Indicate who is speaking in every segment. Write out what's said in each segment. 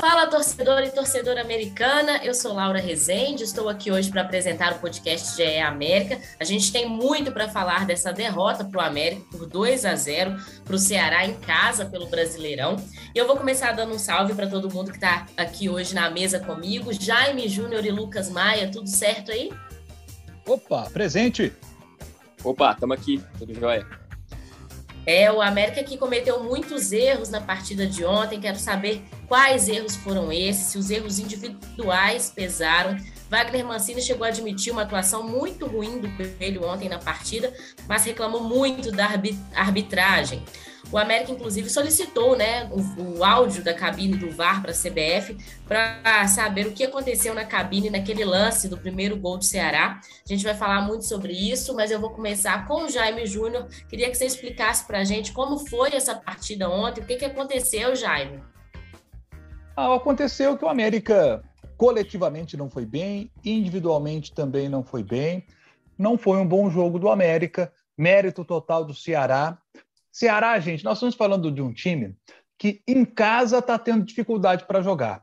Speaker 1: Fala, torcedor e torcedora americana. Eu sou Laura Rezende, estou aqui hoje para apresentar o podcast GE América. A gente tem muito para falar dessa derrota para o América por 2 a 0 para o Ceará em casa pelo Brasileirão. E eu vou começar dando um salve para todo mundo que está aqui hoje na mesa comigo. Jaime Júnior e Lucas Maia, tudo certo aí?
Speaker 2: Opa, presente!
Speaker 3: Opa, estamos aqui, tudo jóia.
Speaker 1: É, o América que cometeu muitos erros na partida de ontem. Quero saber quais erros foram esses, se os erros individuais pesaram. Wagner Mancini chegou a admitir uma atuação muito ruim do Coelho ontem na partida, mas reclamou muito da arbitragem. O América, inclusive, solicitou né, o, o áudio da cabine do VAR para a CBF para saber o que aconteceu na cabine naquele lance do primeiro gol do Ceará. A gente vai falar muito sobre isso, mas eu vou começar com o Jaime Júnior. Queria que você explicasse para a gente como foi essa partida ontem, o que, que aconteceu, Jaime.
Speaker 2: Ah, aconteceu que o América coletivamente não foi bem, individualmente também não foi bem. Não foi um bom jogo do América, mérito total do Ceará. Ceará, gente, nós estamos falando de um time que em casa está tendo dificuldade para jogar.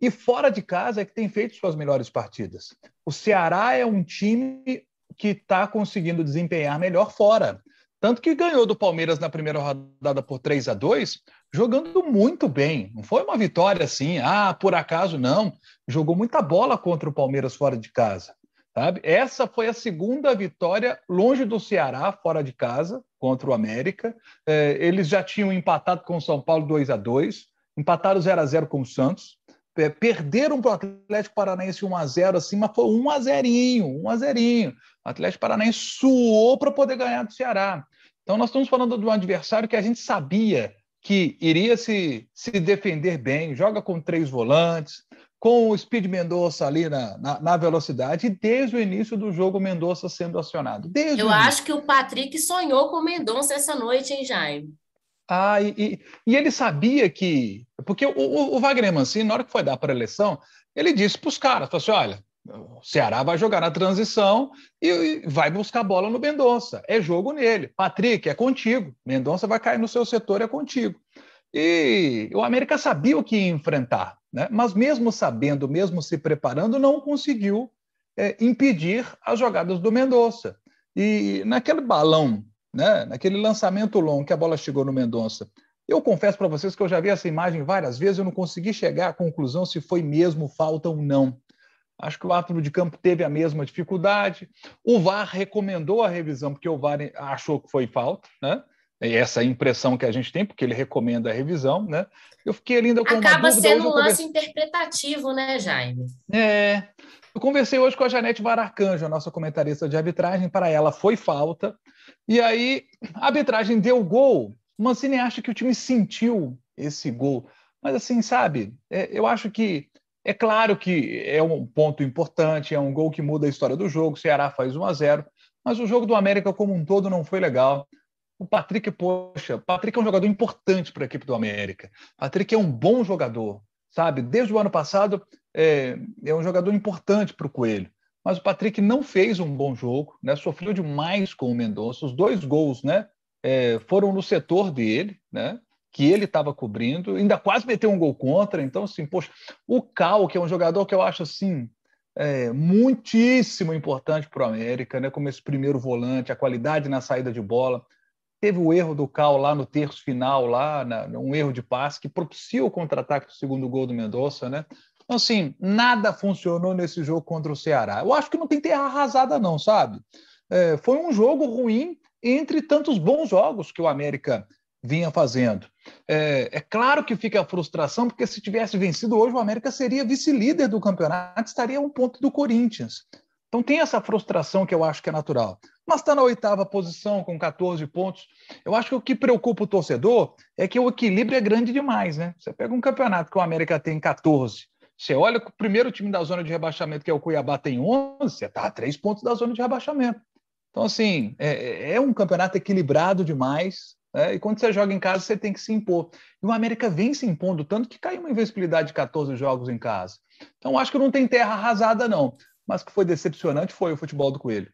Speaker 2: E fora de casa é que tem feito suas melhores partidas. O Ceará é um time que está conseguindo desempenhar melhor fora. Tanto que ganhou do Palmeiras na primeira rodada por 3 a 2 jogando muito bem. Não foi uma vitória assim, ah, por acaso não. Jogou muita bola contra o Palmeiras fora de casa. Sabe? Essa foi a segunda vitória longe do Ceará, fora de casa, contra o América. É, eles já tinham empatado com o São Paulo 2 a 2 empataram 0 a 0 com o Santos. É, perderam para o Atlético Paranaense 1 a 0 assim, mas foi 1 a 0 1 a 0 O Atlético Paranaense suou para poder ganhar do Ceará. Então, nós estamos falando de um adversário que a gente sabia que iria se, se defender bem, joga com três volantes, com o Speed Mendonça ali na, na, na, velocidade, desde o início do jogo, Mendonça sendo acionado. Desde
Speaker 1: Eu acho que o Patrick sonhou com o Mendonça essa noite, hein, Jaime?
Speaker 2: Ah, e, e, e ele sabia que. Porque o, o, o Wagner Mancini, na hora que foi dar para a eleição, ele disse para os caras: assim, olha, o Ceará vai jogar na transição e vai buscar bola no Mendonça. É jogo nele. Patrick, é contigo. Mendonça vai cair no seu setor, é contigo. E o América sabia o que ia enfrentar, né? mas mesmo sabendo, mesmo se preparando, não conseguiu é, impedir as jogadas do Mendonça. E naquele balão, né? naquele lançamento longo que a bola chegou no Mendonça, eu confesso para vocês que eu já vi essa imagem várias vezes, eu não consegui chegar à conclusão se foi mesmo falta ou não. Acho que o árbitro de campo teve a mesma dificuldade. O VAR recomendou a revisão porque o VAR achou que foi falta, né? Essa é a impressão que a gente tem, porque ele recomenda a revisão, né? Eu fiquei ainda com
Speaker 1: Acaba sendo um lance interpretativo, né, Jaime?
Speaker 2: É. Eu conversei hoje com a Janete Maracanjo, a nossa comentarista de arbitragem. Para ela foi falta. E aí a arbitragem deu gol. O Mancini acha que o time sentiu esse gol. Mas assim, sabe, é, eu acho que é claro que é um ponto importante, é um gol que muda a história do jogo. O Ceará faz 1 a 0, mas o jogo do América como um todo não foi legal. O Patrick, poxa, Patrick é um jogador importante para a equipe do América. Patrick é um bom jogador, sabe? Desde o ano passado é, é um jogador importante para o Coelho. Mas o Patrick não fez um bom jogo, né? Sofreu demais com o Mendonça. Os dois gols, né? É, foram no setor dele, né? que ele estava cobrindo, ainda quase meteu um gol contra. Então, assim, poxa, o Cal, que é um jogador que eu acho assim. É, muitíssimo importante para o América, né? como esse primeiro volante, a qualidade na saída de bola. Teve o erro do Cal lá no terço final, lá, na, um erro de passe que propicia o contra-ataque do segundo gol do Mendonça. Né? Então, assim, nada funcionou nesse jogo contra o Ceará. Eu acho que não tem terra arrasada, não, sabe? É, foi um jogo ruim entre tantos bons jogos que o América vinha fazendo. É, é, claro que fica a frustração, porque se tivesse vencido hoje, o América seria vice-líder do campeonato, estaria a um ponto do Corinthians. Então tem essa frustração que eu acho que é natural. Mas está na oitava posição, com 14 pontos. Eu acho que o que preocupa o torcedor é que o equilíbrio é grande demais, né? Você pega um campeonato que o América tem 14 Você olha que o primeiro time da zona de rebaixamento, que é o Cuiabá, tem 11, você está a três pontos da zona de rebaixamento. Então, assim, é, é um campeonato equilibrado demais. Né? E quando você joga em casa, você tem que se impor. E o América vem se impondo, tanto que caiu uma invencibilidade de 14 jogos em casa. Então, acho que não tem terra arrasada, não. Mas que foi decepcionante foi o futebol do Coelho.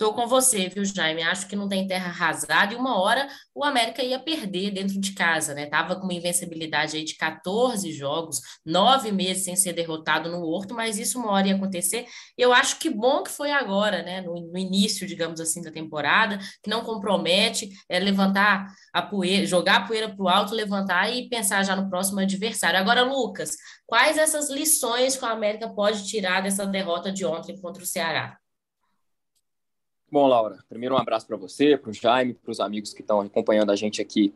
Speaker 1: Estou com você, viu, Jaime? Acho que não tem terra arrasada e uma hora o América ia perder dentro de casa, né? Tava com uma invencibilidade aí de 14 jogos, nove meses sem ser derrotado no Horto, mas isso uma hora ia acontecer. Eu acho que bom que foi agora, né? No, no início, digamos assim, da temporada, que não compromete, é levantar a poeira, jogar a poeira para o alto, levantar e pensar já no próximo adversário. Agora, Lucas, quais essas lições que o América pode tirar dessa derrota de ontem contra o Ceará?
Speaker 3: Bom, Laura, primeiro um abraço para você, para o Jaime, para os amigos que estão acompanhando a gente aqui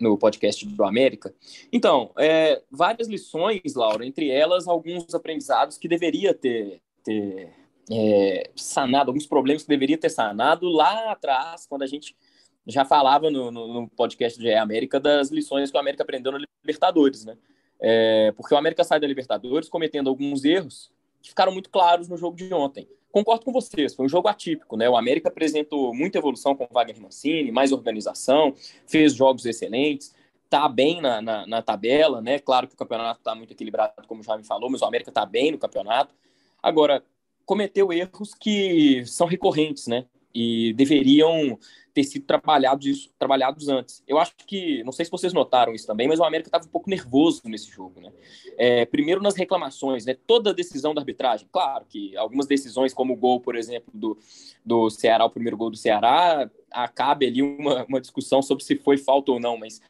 Speaker 3: no, podcast do América. Então, é, várias lições, Laura, entre elas alguns aprendizados que deveria ter, ter é, sanado, alguns problemas que deveria ter sanado lá atrás, quando a gente já falava no, no, no podcast do América das lições que o América aprendeu na Libertadores, né? É, porque o América sai da Libertadores cometendo alguns erros que ficaram muito claros no jogo de ontem concordo com vocês, foi um jogo atípico, né? O América apresentou muita evolução com o Wagner Mancini, mais organização, fez jogos excelentes, tá bem na, na, na tabela, né? Claro que o campeonato está muito equilibrado, como já me falou, mas o América está bem no campeonato. Agora, cometeu erros que são recorrentes, né? E deveriam ter sido trabalhados, trabalhados antes. Eu acho que, não sei se vocês notaram isso também, mas o América estava um pouco nervoso nesse jogo, né? É, primeiro nas reclamações, né? Toda decisão da arbitragem, claro que algumas decisões, como o gol, por exemplo, do, do Ceará, o primeiro gol do Ceará, acabe ali uma, uma discussão sobre se foi falta ou não, mas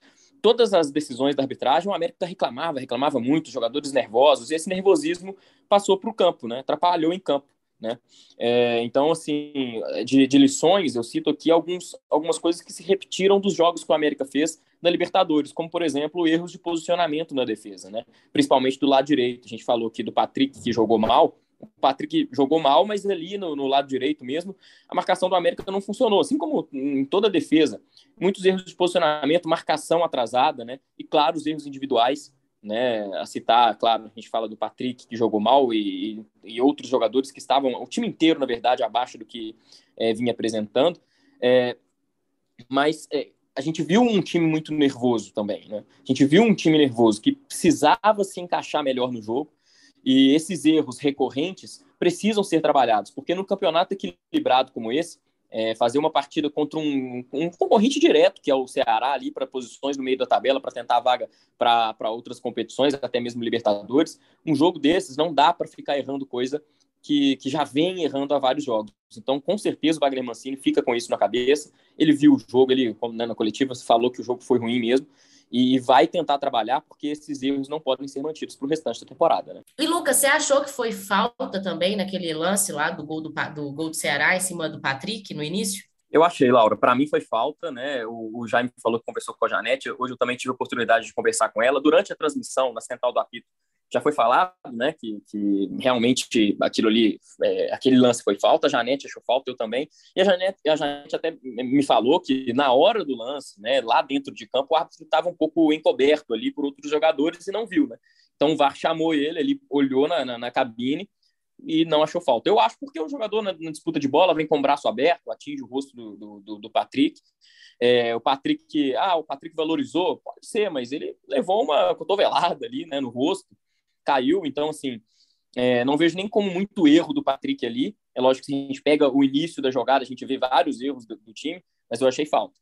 Speaker 3: todas as decisões da arbitragem, o América reclamava, reclamava muito, jogadores nervosos, e esse nervosismo passou para o campo, né? Atrapalhou em campo. Né? É, então, assim, de, de, lições, eu cito aqui alguns, algumas coisas que se repetiram dos jogos que o América fez na Libertadores, como, por exemplo, erros de posicionamento na defesa, né? principalmente do lado direito. A gente falou aqui do Patrick, que jogou mal. O Patrick jogou mal, mas ali no, no lado direito mesmo, a marcação do América não funcionou, assim como em toda a defesa. Muitos erros de posicionamento, marcação atrasada, né? e, claro, os erros individuais né, a citar, claro, a gente fala do Patrick que jogou mal e, e outros jogadores que estavam, o time inteiro, na verdade, abaixo do que é, vinha apresentando. É, mas é, a gente viu um time muito nervoso também, né? A gente viu um time nervoso que precisava se encaixar melhor no jogo e esses erros recorrentes precisam ser trabalhados, porque no campeonato equilibrado como esse, é, fazer uma partida contra um, um, concorrente direto, que é o Ceará, ali para posições no meio da tabela, para tentar vaga para outras competições, até mesmo Libertadores. Um jogo desses não dá para ficar errando coisa que, que já vem errando há vários jogos. Então, com certeza, o Wagner Mancini fica com isso na cabeça. Ele viu o jogo, ele, né, na coletiva, falou que o jogo foi ruim mesmo e vai tentar trabalhar porque esses erros não podem ser mantidos para o restante da temporada. Né?
Speaker 1: E Lucas, você achou que foi falta também naquele lance lá do gol do, do gol do Ceará em cima do Patrick no início?
Speaker 3: Eu achei, Laura. Para mim foi falta, né? O, o, Jaime falou que conversou com a Janete. Hoje eu também tive a oportunidade de conversar com ela durante a transmissão na Central do Apito já foi falado, né, que, que realmente aquilo ali, é, aquele lance foi falta, a Janete achou falta, eu também, e a Janete, a Janete até me falou que na hora do lance, né, lá dentro de campo, o árbitro estava um pouco encoberto ali por outros jogadores e não viu, né, então o VAR chamou ele, ele olhou na, na, na cabine e não achou falta. Eu acho porque o jogador na, na, disputa de bola vem com o braço aberto, atinge o rosto do, do, do Patrick, é, o Patrick, ah, o Patrick valorizou, pode ser, mas ele levou uma cotovelada ali, né, no rosto, caiu, então, assim, é, não vejo nem como muito erro do Patrick ali. É lógico que se a gente pega o início da jogada, a gente vê vários erros do, do time, mas eu achei falta.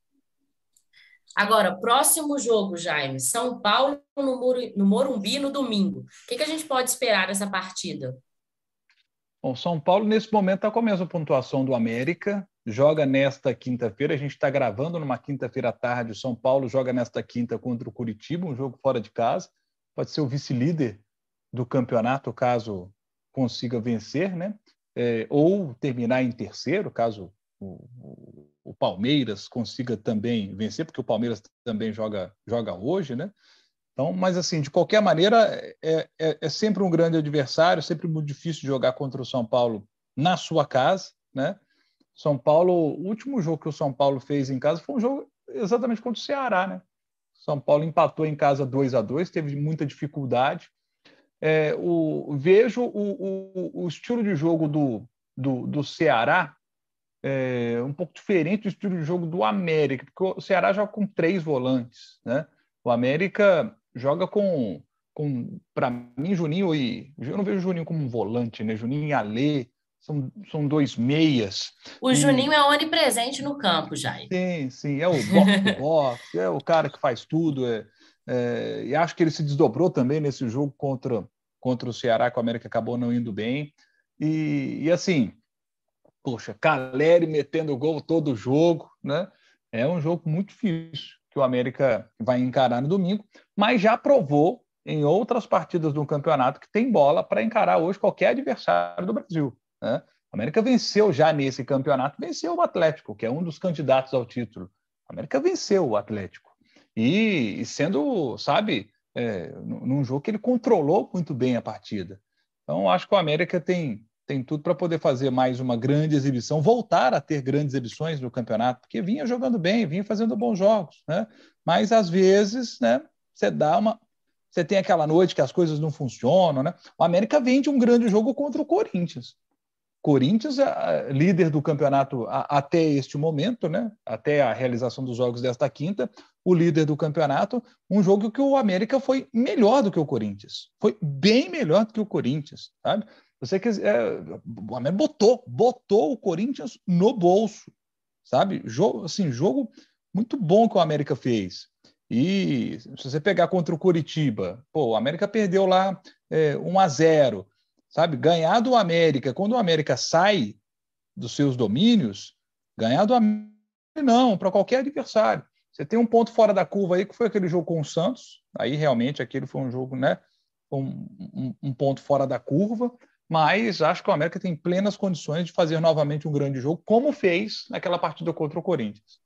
Speaker 1: Agora, próximo jogo, Jaime, São Paulo no, no Morumbi no domingo. O que, que a gente pode esperar dessa partida?
Speaker 2: Bom, São Paulo, nesse momento, está com a mesma pontuação do América, joga nesta quinta-feira. A gente está gravando numa quinta-feira à tarde. O São Paulo joga nesta quinta contra o Curitiba, um jogo fora de casa. Pode ser o vice-líder do campeonato, caso consiga vencer, né? É, ou terminar em terceiro, caso o, o, o, Palmeiras consiga também vencer, porque o Palmeiras também joga, joga hoje, né? Então, mas assim, de qualquer maneira, é, é, é sempre um grande adversário, sempre muito difícil jogar contra o São Paulo na sua casa, né? São Paulo, o último jogo que o São Paulo fez em casa foi um jogo exatamente contra o Ceará, né? São Paulo empatou em casa 2 a 2 teve muita dificuldade. É, o, vejo o, o, o, estilo de jogo do, do, do Ceará é, um pouco diferente do estilo de jogo do América, porque o Ceará joga com três volantes, né? O América joga com, com para mim, Juninho e eu não vejo o Juninho como um volante, né? Juninho e Alê são, são dois meias.
Speaker 1: O e... Juninho é onipresente no campo, Jair.
Speaker 2: Sim, sim, é o box box, é o cara que faz tudo. É, é, e acho que ele se desdobrou também nesse jogo contra, contra o Ceará, que o América acabou não indo bem. E, e assim, poxa, Caleri metendo gol todo jogo, né? É um jogo muito difícil que o América vai encarar no domingo, mas já provou em outras partidas do campeonato que tem bola para encarar hoje qualquer adversário do Brasil. Né? O América venceu já nesse campeonato, venceu o Atlético, que é um dos candidatos ao título. O América venceu o Atlético. E, e sendo, sabe, é, num jogo que ele controlou muito bem a partida. Então, acho que o América tem, tem tudo para poder fazer mais uma grande exibição, voltar a ter grandes exibições no campeonato, porque vinha jogando bem, vinha fazendo bons jogos, né? Mas às vezes, né, você dá uma você tem aquela noite que as coisas não funcionam, né? O América vem de um grande jogo contra o Corinthians. Corinthians líder do campeonato até este momento, né? Até a realização dos jogos desta quinta, o líder do campeonato, um jogo que o América foi melhor do que o Corinthians. Foi bem melhor do que o Corinthians, sabe? Você quer é, o América botou, botou o Corinthians no bolso, sabe? Jogo, assim, jogo muito bom que o América fez. E se você pegar contra o Curitiba, pô, o América perdeu lá é, 1 a 0, sabe? Ganhar do América, quando o América sai dos seus domínios, ganhar do América não, para qualquer adversário. Você tem um ponto fora da curva aí, que foi aquele jogo com o Santos, aí realmente aquele foi um jogo, né? Um, um, um ponto fora da curva, mas acho que o América tem plenas condições de fazer novamente um grande jogo, como fez naquela partida contra o Corinthians.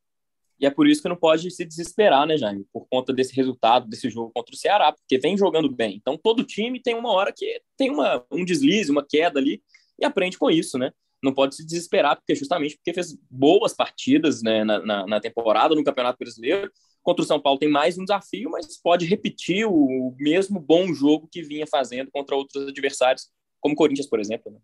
Speaker 3: E é por isso que não pode se desesperar, né, Jaime? Por conta desse resultado, desse jogo contra o Ceará, porque vem jogando bem. Então, todo time tem uma hora que tem uma, um deslize, uma queda ali, e aprende com isso, né? Não pode se desesperar, porque justamente porque fez boas partidas né, na, na, na temporada, no Campeonato Brasileiro. Contra o São Paulo tem mais um desafio, mas pode repetir o mesmo bom jogo que vinha fazendo contra outros adversários como o Corinthians, por exemplo. Né?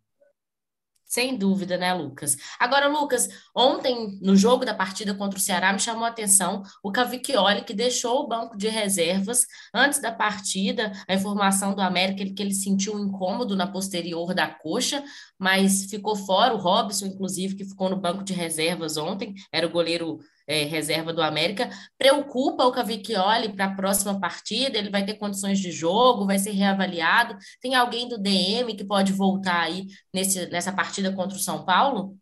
Speaker 1: Sem dúvida, né, Lucas? Agora, Lucas, ontem, no jogo da partida contra o Ceará, me chamou a atenção o Cavicchioli, que deixou o banco de reservas antes da partida. A informação do América que ele sentiu um incômodo na posterior da coxa, mas ficou fora. O Robson, inclusive, que ficou no banco de reservas ontem, era o goleiro é, reserva do América, preocupa o Cavicchioli para a próxima partida? Ele vai ter condições de jogo, vai ser reavaliado? Tem alguém do DM que pode voltar aí nesse, nessa partida contra o São Paulo?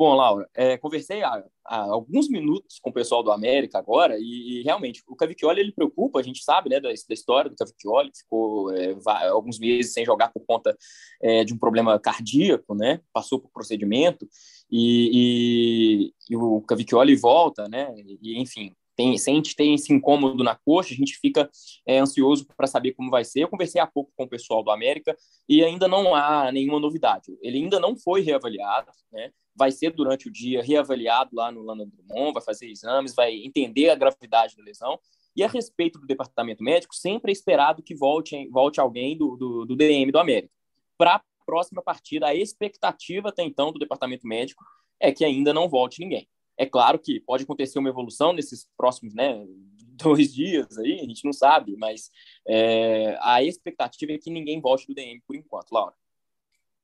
Speaker 3: Bom, Laura, é, conversei há, há, alguns minutos com o pessoal do América agora e, e realmente o Cavicchioli ele preocupa, a gente sabe né, da, da história do Cavicchioli, ficou é, alguns meses sem jogar por conta é, de um problema cardíaco, né, passou por procedimento e, e, e o Cavicchioli volta, né, e, enfim, tem, se a gente tem esse incômodo na coxa, a gente fica é, ansioso para saber como vai ser. Eu conversei há pouco com o pessoal do América e ainda não há nenhuma novidade. Ele ainda não foi reavaliado, né? vai ser durante o dia reavaliado lá no Lana Drummond, vai fazer exames, vai entender a gravidade da lesão. E a respeito do departamento médico, sempre é esperado que volte, volte alguém do, do, do DM do América. Para próxima partida, a expectativa até então do departamento médico é que ainda não volte ninguém. É claro que pode acontecer uma evolução nesses próximos né, dois dias aí, a gente não sabe, mas é, a expectativa é que ninguém volte do DM por enquanto, Laura.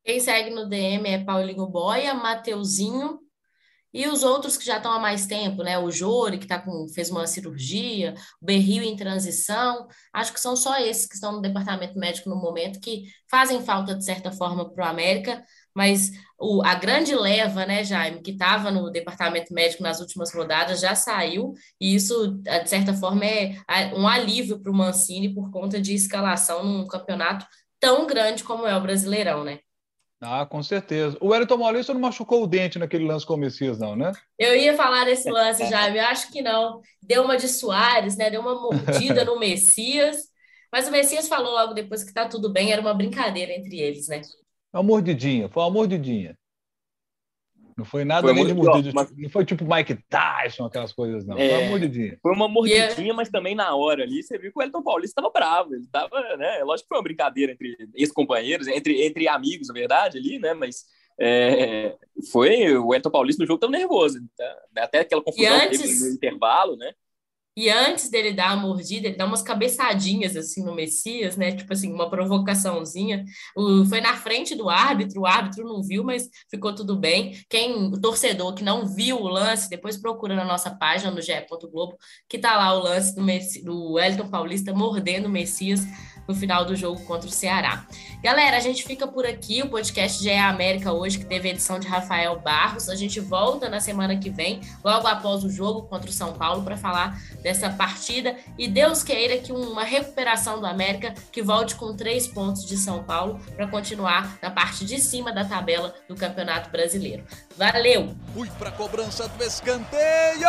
Speaker 1: Quem segue no DM é Paulinho Boia, Mateuzinho e os outros que já estão há mais tempo, né? O Jori, que tá com, fez uma cirurgia, o Berrio em transição. Acho que são só esses que estão no departamento médico no momento que fazem falta, de certa forma, para o América, mas o, a grande leva, né, Jaime, que estava no departamento médico nas últimas rodadas, já saiu, e isso, de certa forma, é um alívio para o Mancini por conta de escalação num campeonato tão grande como é o Brasileirão, né?
Speaker 2: Ah, com certeza. O Wellington Maurício não machucou o dente naquele lance com o Messias, não, né?
Speaker 1: Eu ia falar desse lance já, eu acho que não. Deu uma de Soares, né? Deu uma mordida no Messias. Mas o Messias falou logo depois que tá tudo bem, era uma brincadeira entre eles, né?
Speaker 2: Uma mordidinha, foi uma mordidinha. Não foi nada foi nem de mordida. Mas... Não foi tipo Mike Tyson, aquelas coisas, não. É, foi uma mordidinha.
Speaker 3: Foi uma mordidinha, yeah. mas também na hora ali, você viu que o Elton Paulista estava bravo. Ele estava, né? Lógico que foi uma brincadeira entre ex-companheiros, entre, entre amigos, na verdade, ali, né? Mas é, foi o Elton Paulista no jogo tão nervoso. Tá? Até aquela confusão antes... no intervalo, né?
Speaker 1: E antes dele dar a mordida, ele dá umas cabeçadinhas assim no Messias, né? Tipo assim, uma provocaçãozinha. O, foi na frente do árbitro, o árbitro não viu, mas ficou tudo bem. Quem, o torcedor que não viu o lance, depois procura na nossa página no GE. Globo, que tá lá o lance do, Messi, do Wellington Paulista mordendo o Messias no final do jogo contra o Ceará. Galera, a gente fica por aqui. O podcast já é América hoje, que teve edição de Rafael Barros. A gente volta na semana que vem, logo após o jogo contra o São Paulo, para falar dessa partida. E Deus queira que uma recuperação do América que volte com três pontos de São Paulo para continuar na parte de cima da tabela do Campeonato Brasileiro. Valeu!
Speaker 4: Fui para a cobrança do escanteio!